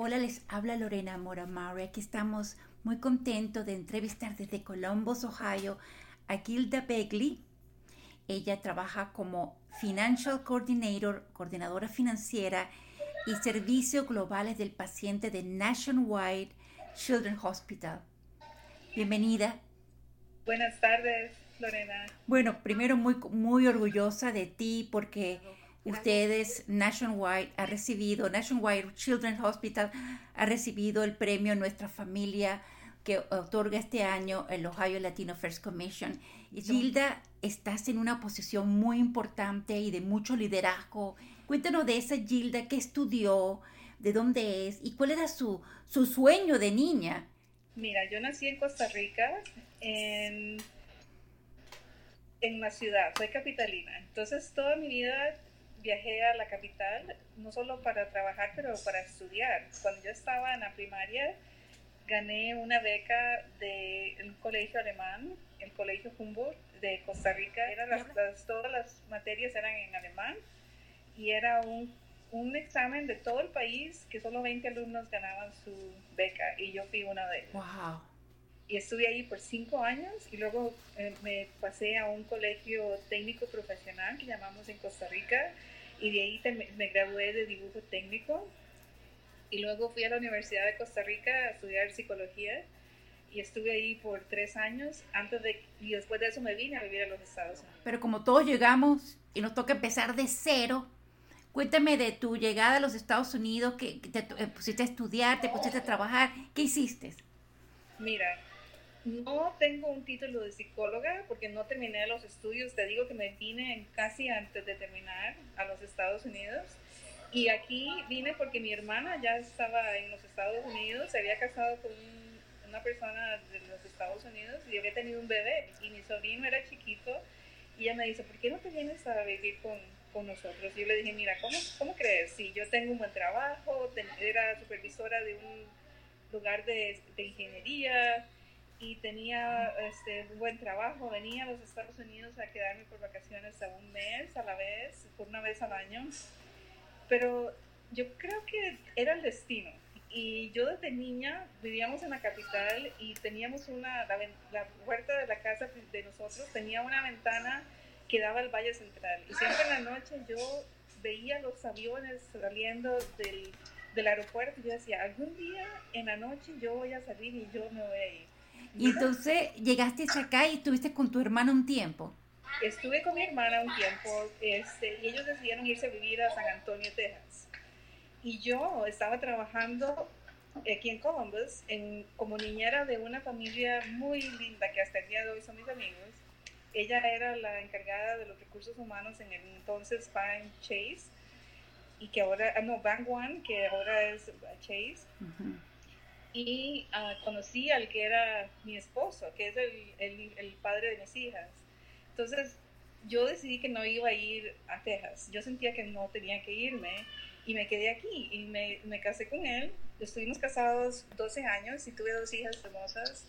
Hola, les habla Lorena Moramari. Aquí estamos muy contentos de entrevistar desde Columbus, Ohio, a Gilda Begley. Ella trabaja como Financial Coordinator, coordinadora financiera y servicios globales del paciente de Nationwide Children's Hospital. Bienvenida. Buenas tardes, Lorena. Bueno, primero muy, muy orgullosa de ti porque ustedes, Nationwide, ha recibido, Nationwide Children's Hospital ha recibido el premio Nuestra Familia que otorga este año el Ohio Latino First Commission. Y Gilda, estás en una posición muy importante y de mucho liderazgo. Cuéntanos de esa Gilda, qué estudió, de dónde es y cuál era su, su sueño de niña. Mira, yo nací en Costa Rica, en, en la ciudad, soy capitalina. Entonces toda mi vida viajé a la capital, no solo para trabajar, pero para estudiar. Cuando yo estaba en la primaria, gané una beca de un colegio alemán, el Colegio Humboldt de Costa Rica. Eran las, todas las materias eran en alemán y era un, un, examen de todo el país que solo 20 alumnos ganaban su beca y yo fui una de ellos. Wow. Y estuve ahí por cinco años y luego eh, me pasé a un colegio técnico profesional que llamamos en Costa Rica y de ahí me gradué de dibujo técnico y luego fui a la Universidad de Costa Rica a estudiar psicología y estuve ahí por tres años antes de y después de eso me vine a vivir a los Estados Unidos. Pero como todos llegamos y nos toca empezar de cero, cuéntame de tu llegada a los Estados Unidos, que te pusiste a estudiar, te pusiste a trabajar, ¿qué hiciste? Mira, no tengo un título de psicóloga porque no terminé los estudios. Te digo que me vine casi antes de terminar a los Estados Unidos. Y aquí vine porque mi hermana ya estaba en los Estados Unidos, se había casado con una persona de los Estados Unidos y había tenido un bebé. Y mi sobrino era chiquito y ella me dice, ¿por qué no te vienes a vivir con, con nosotros? Y yo le dije, mira, ¿cómo, ¿cómo crees? Si yo tengo un buen trabajo, era supervisora de un lugar de, de ingeniería, y tenía este, buen trabajo. Venía a los Estados Unidos a quedarme por vacaciones a un mes a la vez, por una vez al año. Pero yo creo que era el destino. Y yo desde niña vivíamos en la capital y teníamos una, la, la puerta de la casa de nosotros tenía una ventana que daba al Valle Central. Y siempre en la noche yo veía los aviones saliendo del, del aeropuerto y yo decía, algún día en la noche yo voy a salir y yo me voy a ir. Y entonces llegaste acá y estuviste con tu hermano un tiempo. Estuve con mi hermana un tiempo este, y ellos decidieron irse a vivir a San Antonio, Texas. Y yo estaba trabajando aquí en Columbus en, como niñera de una familia muy linda que hasta el día de hoy son mis amigos. Ella era la encargada de los recursos humanos en el entonces Bank Chase y que ahora, ah, no, Bank One, que ahora es Chase y uh, conocí al que era mi esposo, que es el, el, el, padre de mis hijas. Entonces yo decidí que no iba a ir a Texas. Yo sentía que no tenía que irme y me quedé aquí y me, me casé con él. Estuvimos casados 12 años y tuve dos hijas hermosas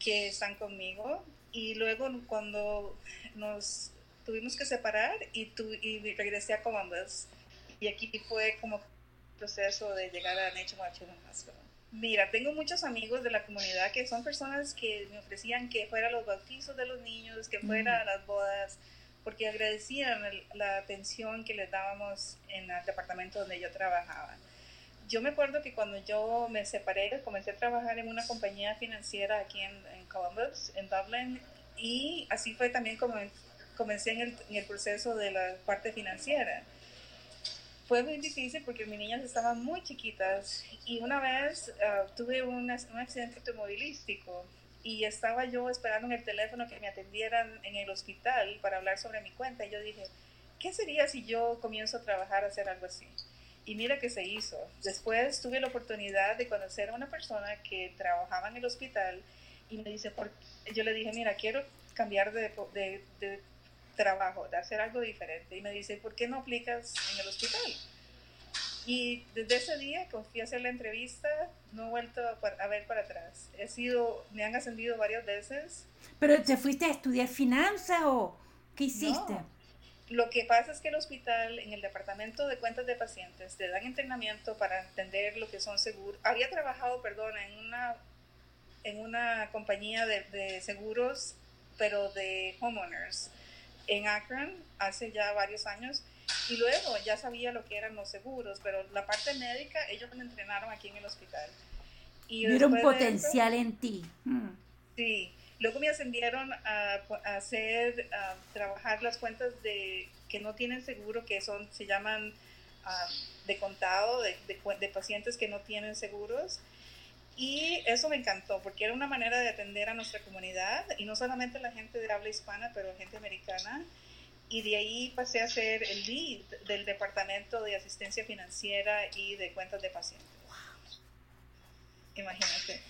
que están conmigo. Y luego cuando nos tuvimos que separar y, tu, y regresé a Columbus. Y aquí fue como proceso de llegar a Nationwide Children's Hospital. Mira, tengo muchos amigos de la comunidad que son personas que me ofrecían que fuera los bautizos de los niños, que fuera a las bodas, porque agradecían la atención que les dábamos en el departamento donde yo trabajaba. Yo me acuerdo que cuando yo me separé, comencé a trabajar en una compañía financiera aquí en, en Columbus, en Dublin, y así fue también como comencé en el, en el proceso de la parte financiera fue muy difícil porque mis niñas estaban muy chiquitas y una vez uh, tuve un, un, accidente automovilístico y estaba yo esperando en el teléfono que me atendieran en el hospital para hablar sobre mi cuenta y yo dije, ¿qué sería si yo comienzo a trabajar a hacer algo así? Y mira que se hizo. Después tuve la oportunidad de conocer a una persona que trabajaba en el hospital y me dice, por... yo le dije, mira, quiero cambiar de, de, de trabajo, de hacer algo diferente. Y me dice, ¿por qué no aplicas en el hospital? Y desde ese día que fui a hacer la entrevista, no he vuelto a ver para atrás. He sido, me han ascendido varias veces. ¿Pero te fuiste a estudiar finanzas o qué hiciste? lo que pasa es que el hospital, en el departamento de cuentas de pacientes, te dan entrenamiento para entender lo que son seguros. Había trabajado, perdón, en una, en una compañía de, de seguros, pero de homeowners, en Akron, hace ya varios años. Y luego ya sabía lo que eran los seguros, pero la parte médica ellos me entrenaron aquí en el hospital. Y Vieron potencial en ti. Hmm. Sí, Luego me ascendieron a, hacer, a trabajar las cuentas de que no tienen seguro, que son, se llaman ah, de contado, de, de, pacientes que no tienen seguros. Y eso me encantó, porque era una manera de atender a nuestra comunidad, y no solamente la gente de habla hispana, pero gente americana. Y de ahí pasé a ser el lead del Departamento de Asistencia Financiera y de Cuentas de Pacientes. Imagínate.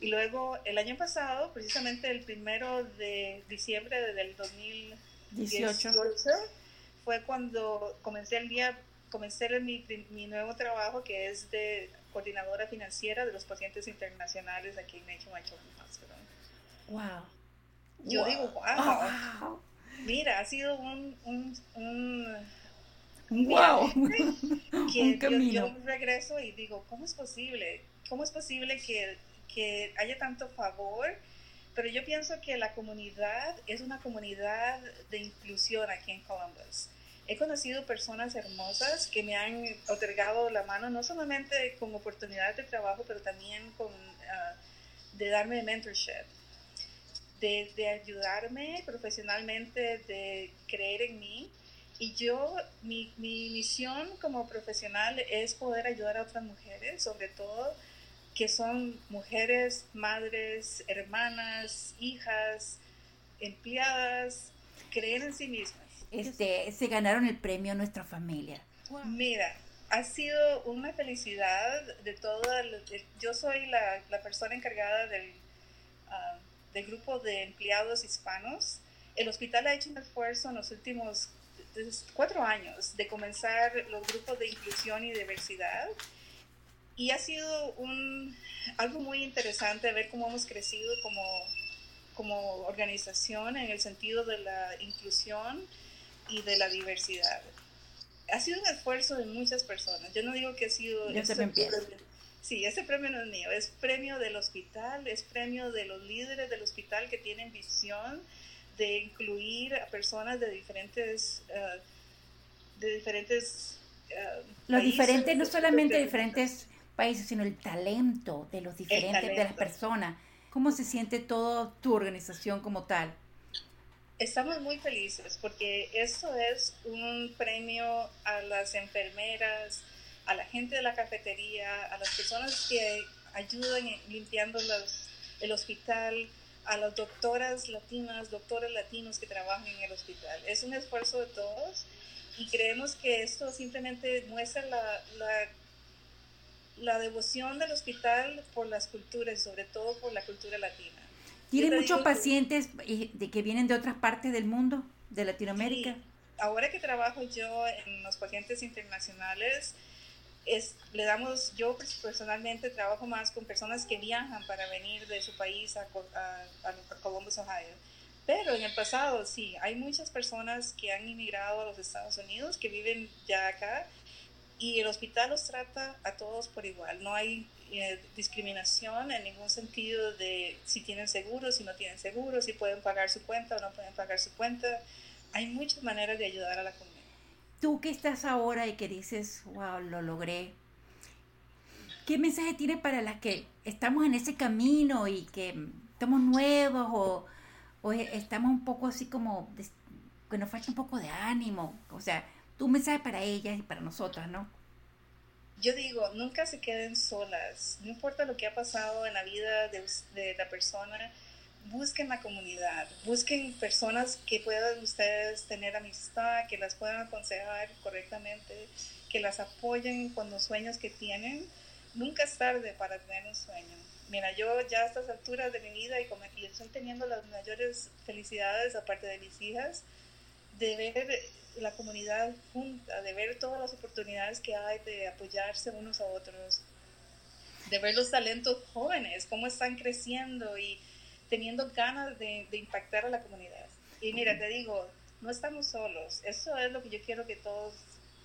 Y luego el año pasado, precisamente el primero de diciembre del 2018, fue cuando comencé el día, comencé mi, mi nuevo trabajo que es de coordinadora financiera de los pacientes internacionales aquí en Nationwide Children's Hospital. Wow. Yo digo, wow. Mira, ha sido un, un, un wow. que yo, yo, regreso y digo, ¿cómo es posible? ¿Cómo es posible que que haya tanto favor, pero yo pienso que la comunidad es una comunidad de inclusión aquí en Columbus. He conocido personas hermosas que me han otorgado la mano, no solamente con oportunidades de trabajo, pero también con, ah, de darme mentorship, de, ayudarme profesionalmente, de creer en mí. Y yo, mi, mi misión como profesional es poder ayudar a otras mujeres, sobre todo que son mujeres, madres, hermanas, hijas, empleadas, creen en sí mismas. Este, se ganaron el premio Nuestra Familia. Mira, ha sido una felicidad de toda, yo soy la, la persona encargada del, ah, del grupo de empleados hispanos. El hospital ha hecho un esfuerzo en los últimos cuatro años de comenzar los grupos de inclusión y diversidad y ha sido un, algo muy interesante ver cómo hemos crecido como, como organización en el sentido de la inclusión y de la diversidad. Ha sido un esfuerzo de muchas personas. Yo no digo que ha sido... Ese premio, sí, ese premio no es mío, es premio del hospital, es premio de los líderes del hospital que tienen visión de incluir a personas de diferentes... Uh, de diferentes uh, los diferentes, no solamente diferentes países, sino el talento de los diferentes, de las personas. ¿Cómo se siente toda tu organización como tal? Estamos muy felices porque eso es un premio a las enfermeras, a la gente de la cafetería, a las personas que ayudan limpiando los, el hospital, a las doctoras latinas, doctores latinos que trabajan en el hospital. Es un esfuerzo de todos y creemos que esto simplemente muestra la, la la devoción del hospital por las culturas, sobre todo por la cultura latina. ¿Tiene muchos pacientes eh, de que vienen de otras partes del mundo, de Latinoamérica? Ahora que trabajo yo en los pacientes internacionales, es, le damos, yo personalmente trabajo más con personas que viajan para venir de su país a, a, a Columbus, Ohio. Pero en el pasado sí, hay muchas personas que han inmigrado a los Estados Unidos, que viven ya acá y el hospital los trata a todos por igual. No hay eh, discriminación en ningún sentido de si tienen seguro, si no tienen seguro, si pueden pagar su cuenta o no pueden pagar su cuenta. Hay muchas maneras de ayudar a la comunidad. Tú que estás ahora y que dices, wow, lo logré. ¿Qué mensaje tiene para las que estamos en ese camino y que estamos nuevos o, o estamos un poco así como que nos falta un poco de ánimo? O sea, tu mensaje para ellas y para nosotras, ¿no? Yo digo, nunca se queden solas, no importa lo que ha pasado en la vida de, de la persona, busquen la comunidad, busquen personas que puedan ustedes tener amistad, que las puedan aconsejar correctamente, que las apoyen con los sueños que tienen. Nunca es tarde para tener un sueño. Mira, yo ya a estas alturas de mi vida y, como, y estoy teniendo las mayores felicidades, aparte de mis hijas, de ver la comunidad junta, de ver todas las oportunidades que hay de apoyarse unos a otros, de ver los talentos jóvenes, cómo están creciendo y teniendo ganas de, impactar a la comunidad. Y mira, te digo, no estamos solos. Eso es lo que yo quiero que todos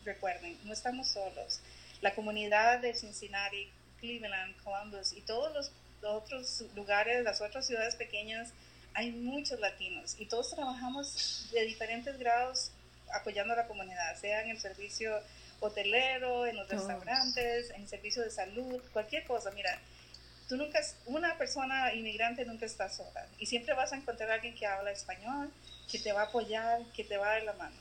recuerden, no estamos solos. La comunidad de Cincinnati, Cleveland, Columbus y todos los otros lugares, las otras ciudades pequeñas, hay muchos latinos y todos trabajamos de diferentes grados apoyando a la comunidad, sea en el servicio hotelero, en los restaurantes, en el servicio de salud, cualquier cosa. Mira, tú nunca, una persona inmigrante nunca está sola y siempre vas a encontrar a alguien que habla español, que te va a apoyar, que te va a dar la mano.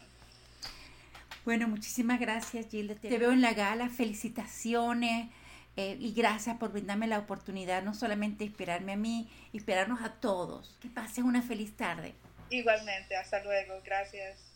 Bueno, muchísimas gracias, Gilda. Te veo en la gala. Felicitaciones. Eh, y gracias por brindarme la oportunidad, no solamente esperarme a mí, esperarnos a todos. Que pasen una feliz tarde. Igualmente, hasta luego. Gracias.